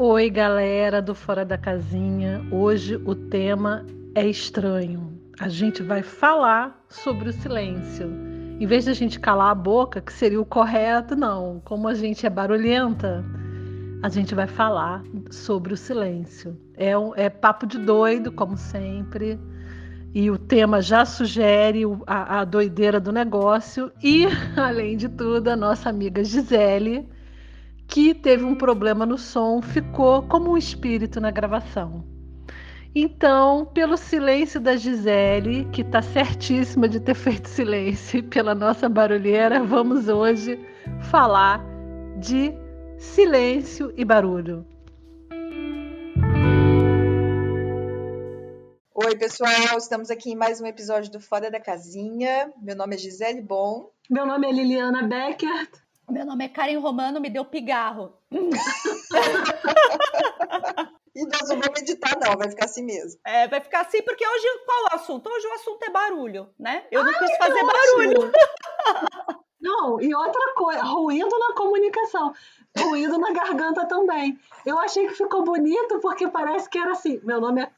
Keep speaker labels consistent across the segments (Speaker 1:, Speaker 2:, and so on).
Speaker 1: Oi, galera do Fora da Casinha. Hoje o tema é estranho. A gente vai falar sobre o silêncio. Em vez de a gente calar a boca, que seria o correto, não. Como a gente é barulhenta, a gente vai falar sobre o silêncio. É, um, é papo de doido, como sempre. E o tema já sugere a, a doideira do negócio. E, além de tudo, a nossa amiga Gisele que teve um problema no som, ficou como um espírito na gravação. Então, pelo silêncio da Gisele, que está certíssima de ter feito silêncio, e pela nossa barulheira, vamos hoje falar de silêncio e barulho.
Speaker 2: Oi, pessoal, estamos aqui em mais um episódio do Fora da Casinha. Meu nome é Gisele Bom.
Speaker 3: Meu nome é Liliana Becker.
Speaker 4: Meu nome é Karen Romano, me deu pigarro.
Speaker 2: E nós não vamos editar, não, vai ficar assim mesmo.
Speaker 4: É, vai ficar assim, porque hoje qual é o assunto? Hoje o assunto é barulho, né? Eu não Ai, quis fazer barulho.
Speaker 3: Não, e outra coisa, ruído na comunicação, ruído na garganta também. Eu achei que ficou bonito porque parece que era assim. Meu nome é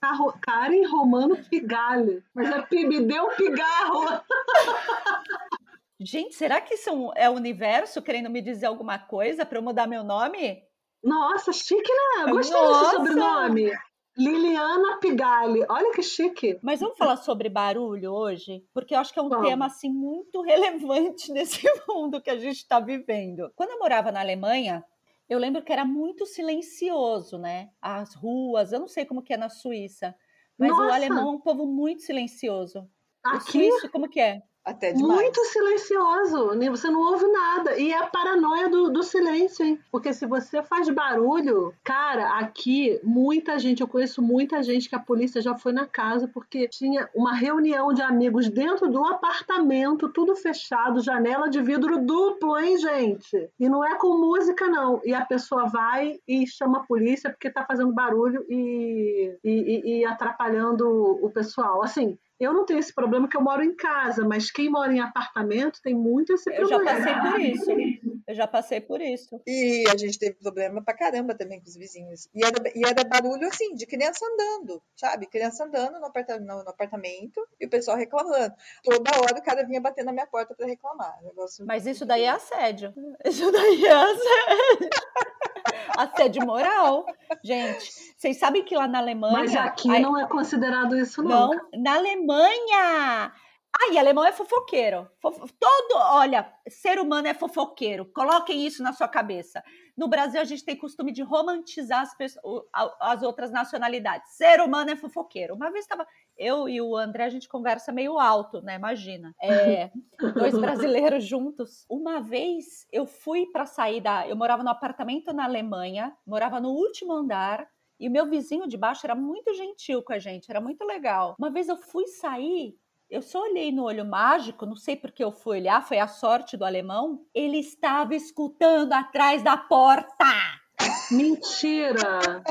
Speaker 3: Karen Romano Pigalli, mas é me deu pigarro.
Speaker 4: Gente, será que isso é o universo querendo me dizer alguma coisa para eu mudar meu nome?
Speaker 3: Nossa, chique, né? Gostei Nossa. desse sobrenome. Liliana Pigali, olha que chique.
Speaker 4: Mas vamos falar sobre barulho hoje, porque eu acho que é um Bom. tema assim muito relevante nesse mundo que a gente está vivendo. Quando eu morava na Alemanha, eu lembro que era muito silencioso, né? As ruas, eu não sei como que é na Suíça, mas Nossa. o alemão é um povo muito silencioso. Aqui, suíço, como que é?
Speaker 2: Até demais.
Speaker 3: Muito silencioso, né? você não ouve nada. E é a paranoia do, do silêncio, hein? Porque se você faz barulho, cara, aqui muita gente, eu conheço muita gente que a polícia já foi na casa porque tinha uma reunião de amigos dentro do apartamento, tudo fechado, janela de vidro duplo, hein, gente? E não é com música, não. E a pessoa vai e chama a polícia porque tá fazendo barulho e, e, e atrapalhando o pessoal. Assim, eu não tenho esse problema que eu moro em casa, mas quem mora em apartamento tem muito esse
Speaker 4: eu
Speaker 3: problema.
Speaker 4: Eu já passei por isso. Eu já passei por isso.
Speaker 2: E a gente teve problema pra caramba também com os vizinhos. E era, e era barulho assim, de criança andando, sabe? Criança andando no, apartamento, no, no apartamento e o pessoal reclamando. Toda hora o cara vinha bater na minha porta para reclamar. Negócio
Speaker 4: mas isso daí é assédio. Isso daí é assédio. Assédio moral. Gente, vocês sabem que lá na Alemanha.
Speaker 3: Mas aqui aí, não é considerado isso, não. Não,
Speaker 4: na Alemanha. Ai, alemão é fofoqueiro. Todo, olha, ser humano é fofoqueiro. Coloquem isso na sua cabeça. No Brasil, a gente tem costume de romantizar as, pessoas, as outras nacionalidades. Ser humano é fofoqueiro. Uma vez estava. Eu e o André, a gente conversa meio alto, né? Imagina. É, dois brasileiros juntos. Uma vez eu fui para sair da. Eu morava no apartamento na Alemanha, morava no último andar. E o meu vizinho de baixo era muito gentil com a gente, era muito legal. Uma vez eu fui sair eu só olhei no olho mágico, não sei porque eu fui olhar, foi a sorte do alemão. Ele estava escutando atrás da porta.
Speaker 3: Mentira!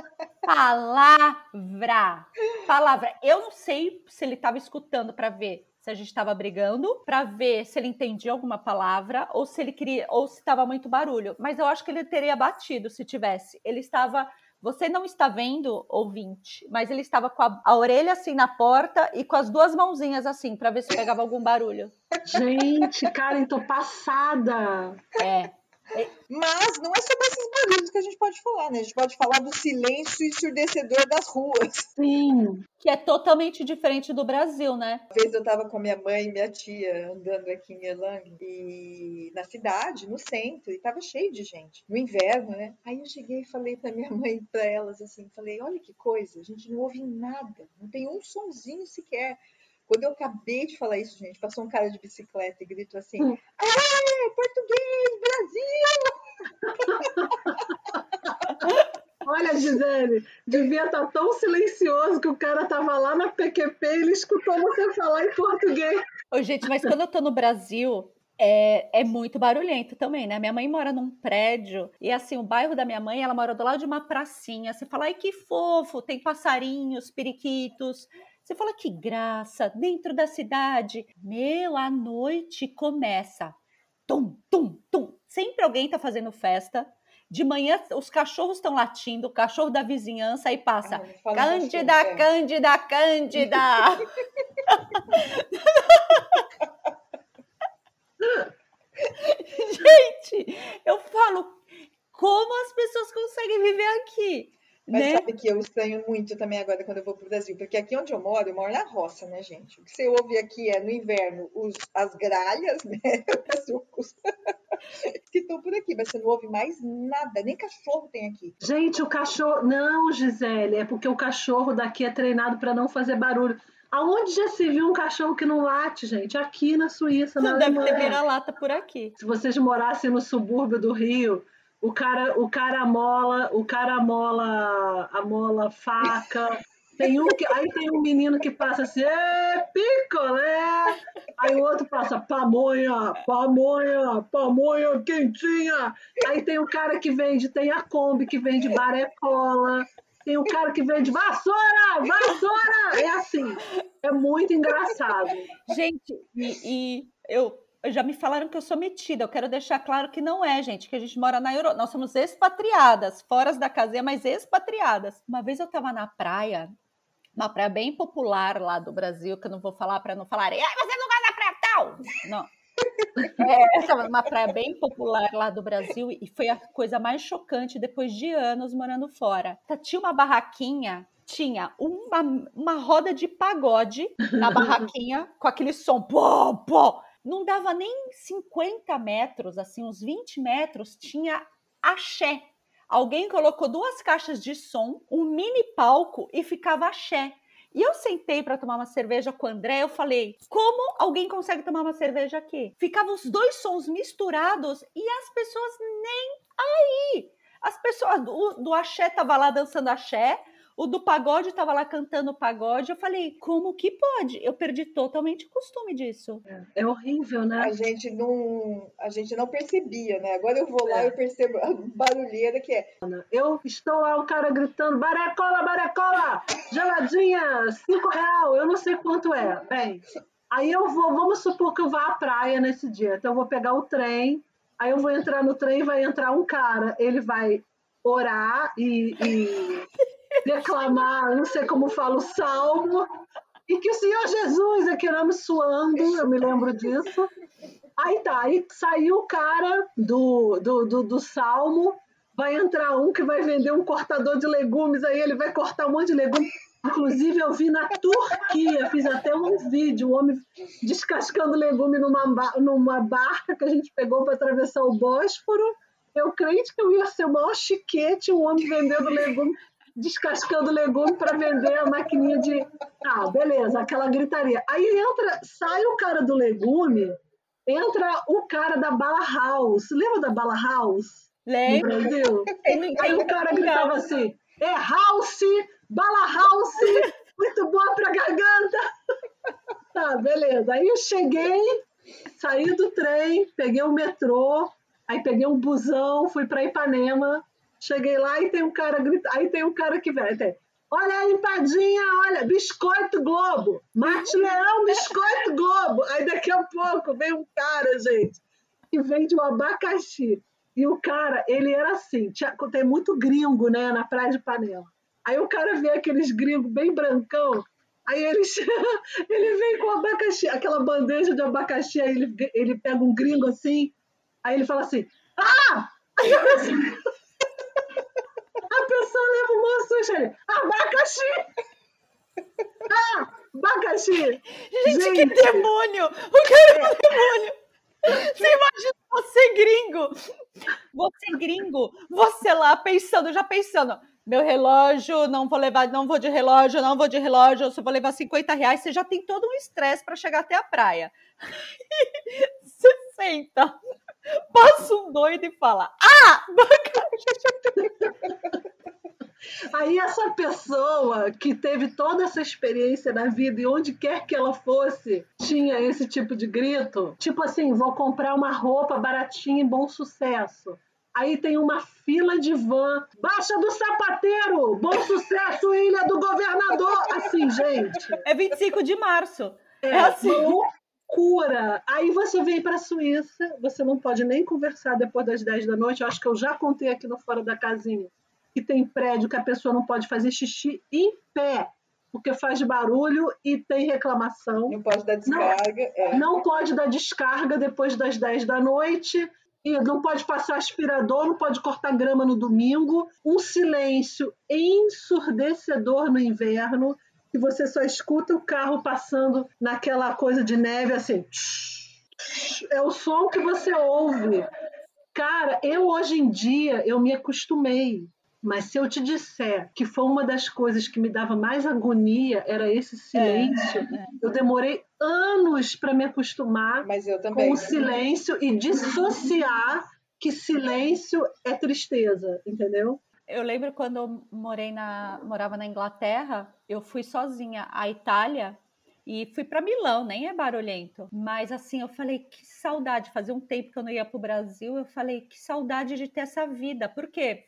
Speaker 4: Palavra. Palavra. Eu não sei se ele estava escutando para ver se a gente estava brigando, para ver se ele entendia alguma palavra ou se ele queria ou se estava muito barulho. Mas eu acho que ele teria batido se tivesse. Ele estava você não está vendo, ouvinte, mas ele estava com a, a orelha assim na porta e com as duas mãozinhas assim, para ver se pegava algum barulho.
Speaker 3: Gente, Karen, tô passada.
Speaker 4: É.
Speaker 2: Mas não é sobre esses barulhos que a gente pode falar, né? A gente pode falar do silêncio ensurdecedor das ruas.
Speaker 3: Sim.
Speaker 4: Que é totalmente diferente do Brasil, né?
Speaker 2: Uma vez eu tava com minha mãe e minha tia andando aqui em Erlang e na cidade, no centro, e tava cheio de gente. No inverno, né? Aí eu cheguei e falei pra minha mãe e pra elas assim, falei, olha que coisa, a gente não ouve nada, não tem um sonzinho sequer. Quando eu acabei de falar isso, gente, passou um cara de bicicleta e gritou assim: hum. Ah, português,
Speaker 3: Brasil! Olha, Gisele, devia estar tá tão silencioso que o cara tava lá na PQP e ele escutou você falar em português.
Speaker 4: Ô, gente, mas quando eu tô no Brasil, é, é, muito barulhento também, né? Minha mãe mora num prédio e assim, o bairro da minha mãe, ela mora do lado de uma pracinha. Você fala, ai que fofo, tem passarinhos, periquitos. Você fala que graça, dentro da cidade. Meu, a noite começa. Tum, tum, tum. Sempre alguém tá fazendo festa. De manhã os cachorros estão latindo, o cachorro da vizinhança aí passa.
Speaker 2: Ah, não fala
Speaker 4: Cândida,
Speaker 2: é.
Speaker 4: Cândida, Cândida. Gente, eu falo, como as pessoas conseguem viver aqui?
Speaker 2: Mas
Speaker 4: né?
Speaker 2: sabe que eu estranho muito também agora quando eu vou pro Brasil, porque aqui onde eu moro, eu moro na roça, né, gente? O que você ouve aqui é no inverno os, as gralhas, né? Os que estão por aqui, mas você não ouve mais nada, nem cachorro tem aqui.
Speaker 3: Gente, o cachorro. Não, Gisele, é porque o cachorro daqui é treinado para não fazer barulho. Aonde já se viu um cachorro que não late, gente? Aqui na Suíça, na
Speaker 4: Não deve ter vira-lata por aqui.
Speaker 3: Se vocês morassem no subúrbio do Rio, o cara, o cara mola, o cara mola, a mola faca. Tem um que, aí tem um menino que passa assim, é picolé. Aí o outro passa pamonha, pamonha, pamonha quentinha. Aí tem o cara que vende, tem a Kombi que vende barecola. Tem o cara que vende vassoura, vassoura. É assim, é muito engraçado.
Speaker 4: Gente, e, e eu já me falaram que eu sou metida. Eu quero deixar claro que não é, gente, que a gente mora na Europa. Nós somos expatriadas, fora da casinha, mas expatriadas. Uma vez eu estava na praia, uma praia bem popular lá do Brasil, que eu não vou falar para não falarem, ah, você não gosta da praia tal? Não. É, estava numa praia bem popular lá do Brasil e foi a coisa mais chocante depois de anos morando fora. Tinha uma barraquinha tinha uma, uma roda de pagode na barraquinha com aquele som pô, pô. Não dava nem 50 metros, assim, uns 20 metros, tinha axé. Alguém colocou duas caixas de som, um mini palco e ficava axé. E eu sentei para tomar uma cerveja com o André, eu falei: como alguém consegue tomar uma cerveja aqui? Ficavam os dois sons misturados e as pessoas nem aí. As pessoas do, do axé tava lá dançando axé, o do pagode tava lá cantando pagode. Eu falei: como que pode? Eu perdi totalmente o costume disso.
Speaker 3: É horrível, né?
Speaker 2: A gente não, a gente não percebia, né? Agora eu vou lá
Speaker 3: É.
Speaker 2: e eu percebo a barulheira que é.
Speaker 3: Eu estou lá, o cara gritando, barecola, barecola, geladinha, cinco real, eu não sei quanto é. Bem, aí eu vou, vamos supor que eu vá à praia nesse dia. Então eu vou pegar o trem, aí eu vou entrar no trem, vai entrar um cara, ele vai orar e, e declamar, não sei como fala o salmo, e que o Senhor Jesus é que me suando, eu me lembro disso. Aí tá, aí saiu o cara do, do, do, do salmo, vai entrar um que vai vender um cortador de legumes, aí ele vai cortar um monte de legumes. Inclusive, eu vi na Turquia, fiz até um vídeo, um homem descascando legume numa, numa barca que a gente pegou para atravessar o Bósforo. Eu crente que eu ia ser o maior chiquete, um homem vendendo legume, descascando legume para vender a maquininha de. Ah, beleza, aquela gritaria. Aí entra, sai o cara do legume, entra o cara da Bala House. Lembra da Bala House? No
Speaker 4: Lembra?
Speaker 3: Brasil? Aí o cara gritava assim: é house, bala house, muito boa pra garganta. Tá, beleza. Aí eu cheguei, saí do trem, peguei o metrô, aí peguei um busão, fui pra Ipanema. Cheguei lá e tem um cara grita, aí tem um cara que vem, tem, olha a empadinha, olha, biscoito Globo, Mate Leão, biscoito Globo. Aí daqui a pouco vem um cara, gente, que vende um abacaxi. E o cara, ele era assim, tinha, tem muito gringo, né, na praia de Ipanema. Aí o cara vê aqueles gringos bem brancão, aí ele, ele vem com abacaxi, aquela bandeja de abacaxi, aí ele, ele pega um gringo assim, aí ele fala assim, ah! Aí a pessoa, a pessoa leva um monte de susto, ele, abacaxi! Ah, abacaxi!
Speaker 4: Gente, que demônio! O cara é um demônio! Você imagina você gringo, você gringo, você lá pensando, já pensando, meu relógio, não vou levar, não vou de relógio, não vou de relógio, eu só vou levar 50 reais, você já tem todo um estresse para chegar até a praia. Você senta, passa um doido e fala, ah,
Speaker 3: Aí essa pessoa que teve toda essa experiência na vida e onde quer que ela fosse, tinha esse tipo de grito. Tipo assim, vou comprar uma roupa baratinha e bom sucesso. Aí tem uma fila de van. Baixa do sapateiro! Bom sucesso, ilha do governador! Assim, gente.
Speaker 4: é 25 de março.
Speaker 3: É,
Speaker 4: É assim.
Speaker 3: Loucura! Aí você vem para a Suíça, você não pode nem conversar depois das 10 da noite. Eu acho que eu já contei aqui no Fora da Casinha que tem prédio que a pessoa não pode fazer xixi em pé, porque faz barulho e tem reclamação.
Speaker 2: Não pode dar descarga.
Speaker 3: Não, é. não pode dar descarga depois das 10 da noite. E não pode passar aspirador, não pode cortar grama no domingo. Um silêncio ensurdecedor no inverno que você só escuta o carro passando naquela coisa de neve assim. É o som que você ouve. Cara, eu hoje em dia eu me acostumei. Mas se eu te disser que foi uma das coisas que me dava mais agonia, era esse silêncio, é, é. eu demorei anos para me acostumar com o silêncio e dissociar que silêncio é tristeza, entendeu?
Speaker 4: Eu lembro quando eu morei na, morava na Inglaterra, eu fui sozinha à Itália e fui para Milão, nem é barulhento. Mas assim, eu falei que saudade, fazia um tempo que eu não ia para o Brasil, eu falei que saudade de ter essa vida. Por quê?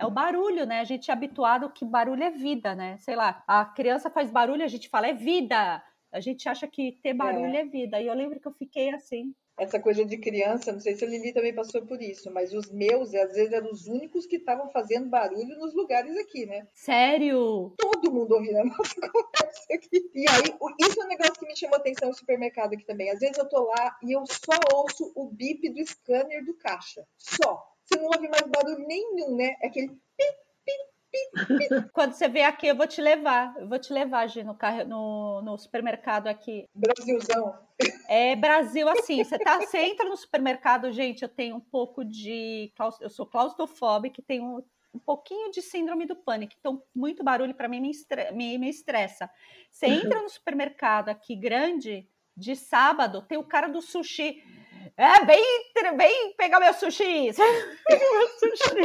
Speaker 4: É o barulho, né? A gente é habituado que barulho é vida, né? Sei lá, a criança faz barulho, a gente fala é vida. A gente acha que ter barulho é, é vida. E eu lembro que eu fiquei assim,
Speaker 2: essa coisa de criança, não sei se a Lili também passou por isso, mas os meus, às vezes, eram os únicos que estavam fazendo barulho nos lugares aqui, né?
Speaker 4: Sério?
Speaker 2: Todo mundo ouvindo a nossa conversa aqui. E aí, isso é um negócio que me chamou atenção no supermercado aqui também. Às vezes eu tô lá e eu só ouço o bip do scanner do caixa. Só. Você não ouve mais barulho nenhum, né? É aquele pip,
Speaker 4: Quando você vier aqui, eu vou te levar. Eu vou te levar, Gi, no, carro, no, no supermercado aqui.
Speaker 2: Brasilzão.
Speaker 4: É Brasil assim. Você, tá, você entra no supermercado, gente. Eu tenho um pouco de. Eu sou claustrofóbica, tenho um pouquinho de síndrome do pânico. Então, muito barulho para mim me, estre me, me estressa. Você entra no supermercado aqui grande, de sábado, tem o cara do sushi. É, vem, vem pegar meu sushi. meu sushi.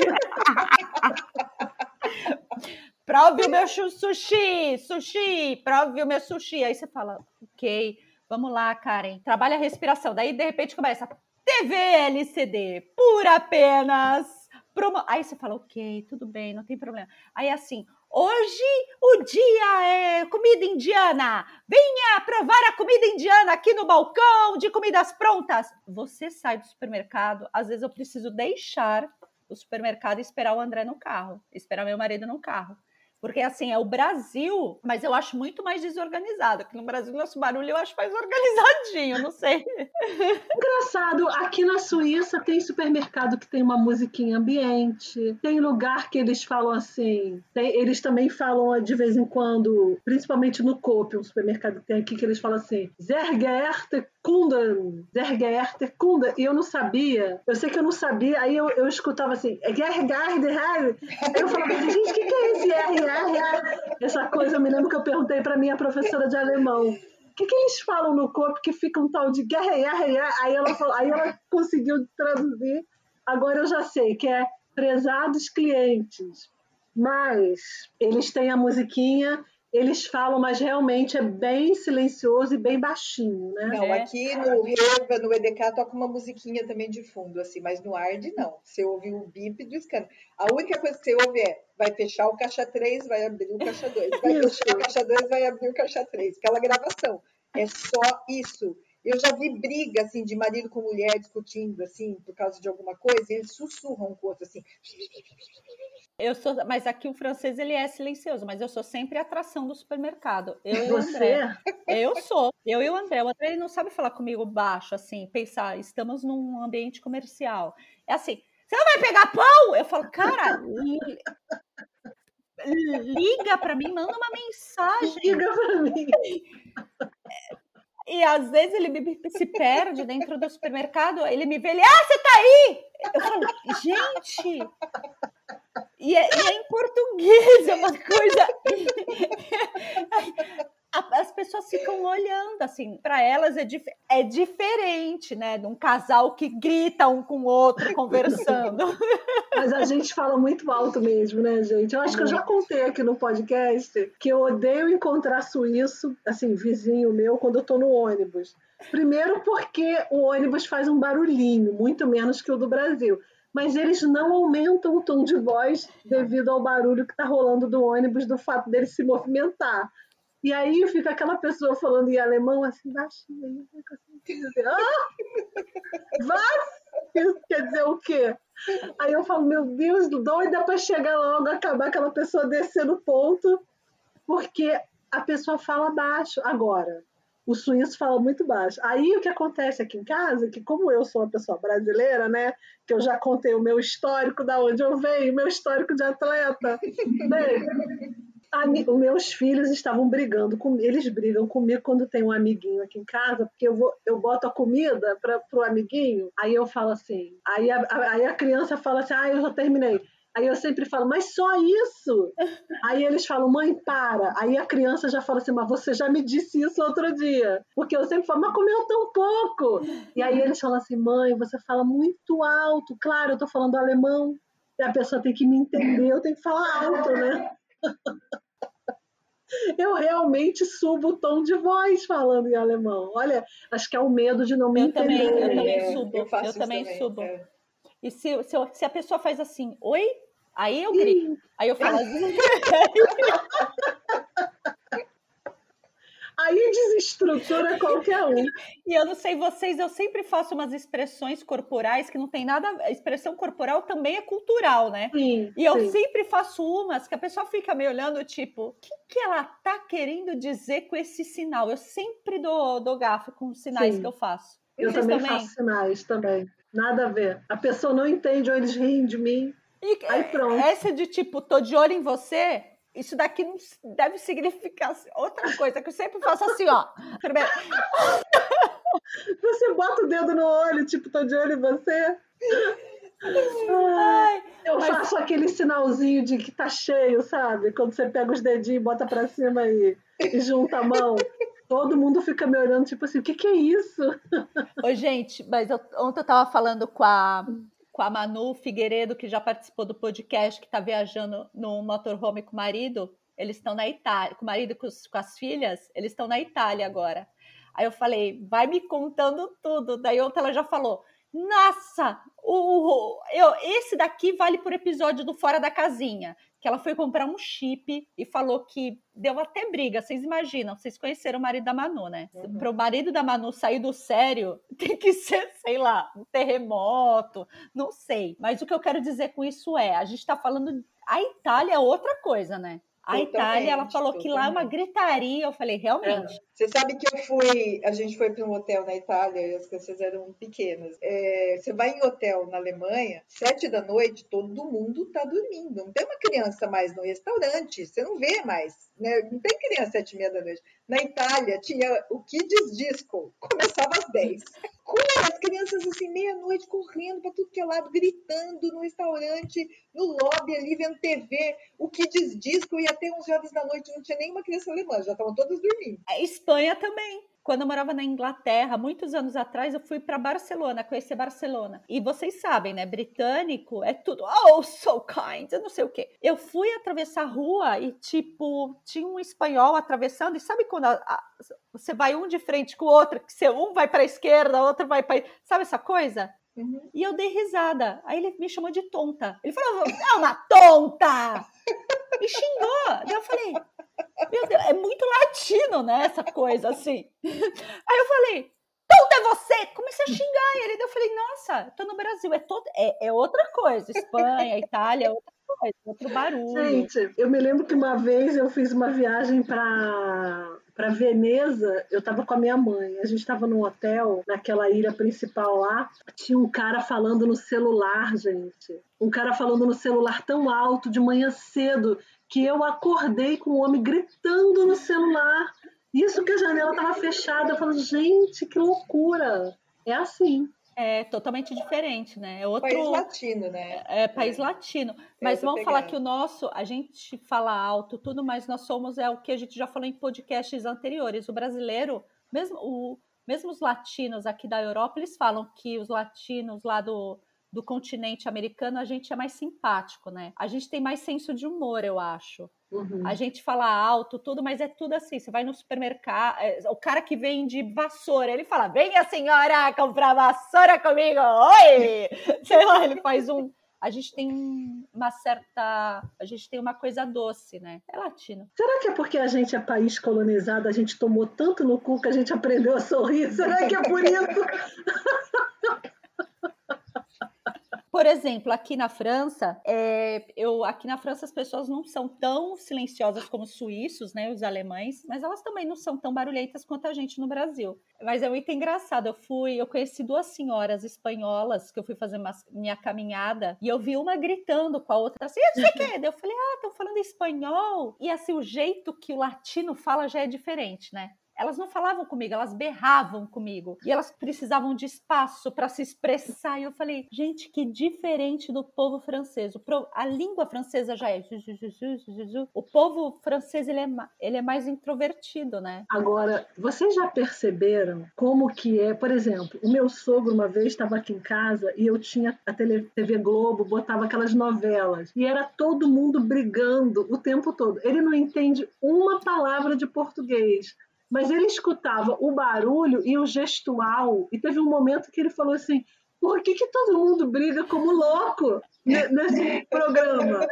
Speaker 4: prove o meu sushi, sushi, prove o meu sushi. Aí você fala, ok, vamos lá, Karen, trabalha a respiração. Daí, de repente, começa TV LCD, por apenas. Promo... Aí você fala, ok, tudo bem, não tem problema. Aí assim, hoje o dia é comida indiana. Venha provar a comida indiana aqui no balcão de comidas prontas. Você sai do supermercado, às vezes eu preciso deixar o supermercado e esperar o André no carro, esperar meu marido no carro. Porque, assim, é o Brasil, mas eu acho muito mais desorganizado. Aqui no Brasil, nosso barulho eu acho mais organizadinho, não sei.
Speaker 3: Engraçado, aqui na Suíça tem supermercado que tem uma musiquinha ambiente, tem lugar que eles falam assim, tem, eles também falam de vez em quando, principalmente no Coop, um supermercado que tem aqui, que eles falam assim, Kunden, Sehr geehrte Kunden, e eu não sabia, eu sei que eu não sabia, aí eu, eu escutava assim, aí eu falava assim, gente, o que, que é esse RR? Essa coisa, eu me lembro que eu perguntei para minha professora de alemão. O que, que eles falam no corpo que fica um tal de guerra, aí ela, falou, aí ela conseguiu traduzir. Agora eu já sei que é prezados clientes. Mas eles têm a musiquinha eles falam, mas realmente é bem silencioso e bem baixinho, né?
Speaker 2: Não,
Speaker 3: é.
Speaker 2: aqui no Erva, no EDK, toca uma musiquinha também de fundo, assim, mas no ARD não. Você ouve o bip do scanner. A única coisa que você ouve é vai fechar o caixa 3, vai abrir o caixa 2. Vai fechar o caixa 2, vai abrir o caixa 3. Aquela gravação. É só isso. Eu já vi briga, assim, de marido com mulher discutindo, assim, por causa de alguma coisa, e eles sussurram um com o outro, assim.
Speaker 4: Eu sou, mas aqui o francês ele é silencioso, mas eu sou sempre a atração do supermercado. Eu e o André. Eu sou. Eu e o André. O André ele não sabe falar comigo baixo, assim, pensar, estamos num ambiente comercial. É assim, você não vai pegar pão? Eu falo, cara, liga para mim, manda uma mensagem.
Speaker 3: Liga para mim.
Speaker 4: E às vezes ele me, se perde dentro do supermercado, ele me vê, ele, ah, você tá aí! Eu falo, gente, e é, e é em português, é uma coisa. As pessoas ficam olhando, assim, para elas é, dif é diferente, né? De um casal que grita um com o outro conversando.
Speaker 3: Mas a gente fala muito alto mesmo, né, gente? Eu acho que eu já contei aqui no podcast que eu odeio encontrar suíço, assim, vizinho meu, quando eu tô no ônibus. Primeiro porque o ônibus faz um barulhinho, muito menos que o do Brasil mas eles não aumentam o tom de voz devido ao barulho que está rolando do ônibus, do fato dele se movimentar. E aí fica aquela pessoa falando em alemão assim, baixinho, assim, dizer, ah? Quer dizer o quê? Aí eu falo, meu Deus, doida para chegar logo, acabar aquela pessoa descer no ponto, porque a pessoa fala baixo. Agora, o suíço fala muito baixo. Aí o que acontece aqui em casa, que como eu sou uma pessoa brasileira, né, que eu já contei o meu histórico da onde eu venho, meu histórico de atleta, né? meus filhos estavam brigando com eles brigam comigo quando tem um amiguinho aqui em casa, porque eu vou eu boto a comida para o amiguinho, aí eu falo assim, aí a, aí a criança fala assim, ah, eu já terminei. Aí eu sempre falo, mas só isso? Aí eles falam, mãe, para. Aí a criança já fala assim, mas você já me disse isso outro dia. Porque eu sempre falo, mas comeu tão pouco. E aí eles falam assim, mãe, você fala muito alto. Claro, eu tô falando alemão. E a pessoa tem que me entender, eu tenho que falar alto, né? eu realmente subo o tom de voz falando em alemão. Olha, acho que é o medo de não me
Speaker 4: eu
Speaker 3: entender.
Speaker 4: Também, eu também
Speaker 2: É,
Speaker 4: subo.
Speaker 2: eu
Speaker 4: Eu, também
Speaker 2: também,
Speaker 4: subo.
Speaker 2: é.
Speaker 4: E se, se, se a pessoa faz assim, oi, aí eu grito. Aí eu falo assim.
Speaker 3: Aí desestrutura qualquer um.
Speaker 4: E eu não sei vocês, eu sempre faço umas expressões corporais que não tem nada. A expressão corporal também é cultural, né?
Speaker 3: Sim,
Speaker 4: E eu
Speaker 3: sim.
Speaker 4: sempre faço umas que a pessoa fica me olhando, tipo, o que, que ela tá querendo dizer com esse sinal? Eu sempre dou, dou gafe com os sinais
Speaker 3: Sim.
Speaker 4: que eu faço.
Speaker 3: Eu
Speaker 4: Vocês
Speaker 3: também, faço sinais também. Nada a ver. A pessoa não entende ou eles riem de mim.
Speaker 4: E
Speaker 3: Aí pronto.
Speaker 4: essa de tipo, tô de olho em você, isso daqui deve significar outra coisa, que eu sempre faço assim, ó. Primeiro,
Speaker 3: Você bota o dedo no olho, tipo, tô de olho em você.
Speaker 4: ai,
Speaker 3: Eu
Speaker 4: Mas-
Speaker 3: faço aquele sinalzinho de que tá cheio, sabe? Quando você pega os dedinhos, bota pra cima e, e junta a mão. Todo mundo fica me olhando, tipo assim, o que, que é isso?
Speaker 4: Ô, gente, mas eu- ontem eu tava falando com a, com a Manu Figueiredo, que já participou do podcast, que tá viajando no motorhome com o marido. Eles estão na Itália, com o marido e com, com as filhas, eles estão na Itália agora. Aí eu falei, vai me contando tudo. Daí ontem ela já falou, nossa, o, eu, esse daqui vale por episódio do Fora da Casinha. Que ela foi comprar um chip e falou que deu até briga. Vocês imaginam, vocês conheceram o marido da Manu, né?
Speaker 2: Uhum.
Speaker 4: Para o marido da Manu sair do sério, tem que ser, sei lá, um terremoto, não sei. Mas o que eu quero dizer com isso é, a gente está falando. A Itália é outra coisa, né? A
Speaker 2: Totalmente,
Speaker 4: Itália, ela falou que lá é uma gritaria. Eu falei, realmente.
Speaker 2: Você sabe que eu fui, a gente foi para um hotel na Itália e as crianças eram pequenas. É, você vai em hotel na Alemanha, sete da noite, todo mundo tá dormindo. Não tem uma criança mais no restaurante, você não vê mais. Né? Não tem criança sete e meia da noite. Na Itália tinha o Kids Disco, começava às dez. Com as crianças assim, meia-noite, correndo para tudo que é lado, gritando no restaurante, no lobby ali, vendo TV. O Kids Disco ia até 11 horas da noite, não tinha nenhuma criança alemã, já estavam todas dormindo.
Speaker 4: A Espanha também. Quando eu morava na Inglaterra, muitos anos atrás, eu fui para Barcelona, conhecer Barcelona. E vocês sabem, né? Britânico é tudo, oh, so kind, eu não sei o quê. Eu fui atravessar a rua e, tipo, tinha um espanhol atravessando. E sabe quando a- a- você vai um de frente com o outro, que você, um vai para a esquerda, o outro vai para. Sabe essa coisa?
Speaker 2: Uhum.
Speaker 4: E eu dei risada. Aí ele me chamou de tonta. Ele falou, é uma tonta! Me xingou. Daí eu falei, meu Deus, é muito latino, né? Essa coisa assim. Aí eu falei, tonta é você! Comecei a xingar ele. Eu falei, nossa, tô no Brasil, é, todo, é, é outra coisa. Espanha, Itália, é outra coisa, outro barulho.
Speaker 3: Gente, eu me lembro que uma vez eu fiz uma viagem para para Veneza, eu tava com a minha mãe. A gente tava num hotel, naquela ilha principal lá. Tinha um cara falando no celular, gente. Um cara falando no celular tão alto de manhã cedo que eu acordei com o homem gritando no celular. Isso que a janela tava fechada. Eu falei, gente, que loucura. É assim.
Speaker 4: É totalmente diferente, né? É outro.
Speaker 2: País latino, né?
Speaker 4: É país latino. Mas vamos falar que o nosso, a gente fala alto, tudo, mas nós somos é o que a gente já falou em podcasts anteriores. O brasileiro, mesmo, o, mesmo os latinos aqui da Europa, eles falam que os latinos lá do, do continente americano, a gente é mais simpático, né? A gente tem mais senso de humor, eu acho.
Speaker 3: Uhum.
Speaker 4: A gente fala alto, tudo, mas é tudo assim. Você vai no supermercado, é, o cara que vende vassoura, ele fala: Venha, senhora, comprar vassoura comigo! Oi! Sei lá, ele faz um. a gente tem uma certa. A gente tem uma coisa doce, né? É latino.
Speaker 3: Será que é porque a gente é país colonizado, a gente tomou tanto no cu que a gente aprendeu a sorrir? Será que é por isso?
Speaker 4: Por exemplo, aqui na França, é, eu, aqui na França as pessoas não são tão silenciosas como os suíços, né, os alemães, mas elas também não são tão barulhentas quanto a gente no Brasil. Mas é muito engraçado. Eu fui, eu conheci duas senhoras espanholas que eu fui fazer uma, minha caminhada e eu vi uma gritando com a outra assim, o quê. Eu falei, ah, estão falando espanhol. E assim, o jeito que o latino fala já é diferente, né? Elas não falavam comigo, elas berravam comigo. E elas precisavam de espaço para se expressar. E eu falei, gente, que diferente do povo francês. A língua francesa já é. O povo francês ele é, ele é mais introvertido, né?
Speaker 3: Agora, vocês já perceberam como que é? Por exemplo, o meu sogro uma vez estava aqui em casa e eu tinha a TV Globo, botava aquelas novelas. E era todo mundo brigando o tempo todo. Ele não entende uma palavra de português mas ele escutava o barulho e o gestual, e teve um momento que ele falou assim: por que, que todo mundo briga como louco nesse programa?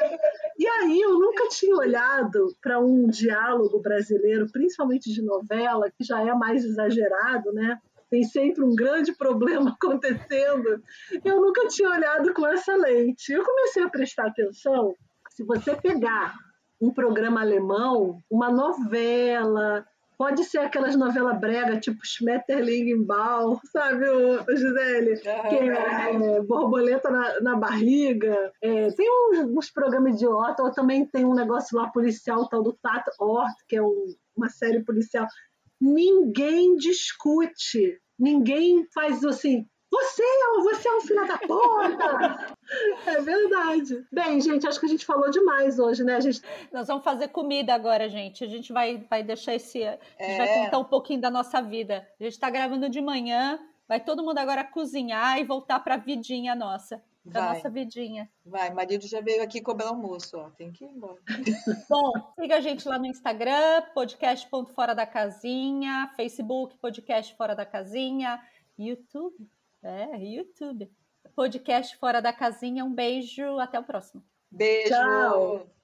Speaker 3: E aí eu nunca tinha olhado para um diálogo brasileiro, principalmente de novela, que já é mais exagerado, né? Tem sempre um grande problema acontecendo. Eu nunca tinha olhado com essa lente. Eu comecei a prestar atenção. Se você pegar um programa alemão, uma novela, Pode ser aquelas novelas brega, tipo Schmetterling Ball, sabe, o, Gisele? Que é, é borboleta na, na barriga. É, tem uns, uns programas idiota, ou também tem um negócio lá policial, tal do Tata Ort, que é um, uma série policial. Ninguém discute, ninguém faz assim, você, você é um filho da puta! É verdade. Bem, gente, acho que a gente falou demais hoje, né? A gente...
Speaker 4: Nós vamos fazer comida agora, gente. A gente vai, vai deixar esse. A gente é. vai contar um pouquinho da nossa vida. A gente está gravando de manhã. Vai todo mundo agora cozinhar e voltar para a vidinha nossa. Da vai. nossa vidinha.
Speaker 2: Vai, marido já veio aqui cobrar almoço, ó. Tem que ir embora.
Speaker 4: Bom, siga a gente lá no Instagram, podcast.fora da casinha, Facebook, podcast fora da casinha, YouTube, é, YouTube. Podcast Fora da Casinha. Um beijo, até o próximo.
Speaker 2: Beijo. Tchau.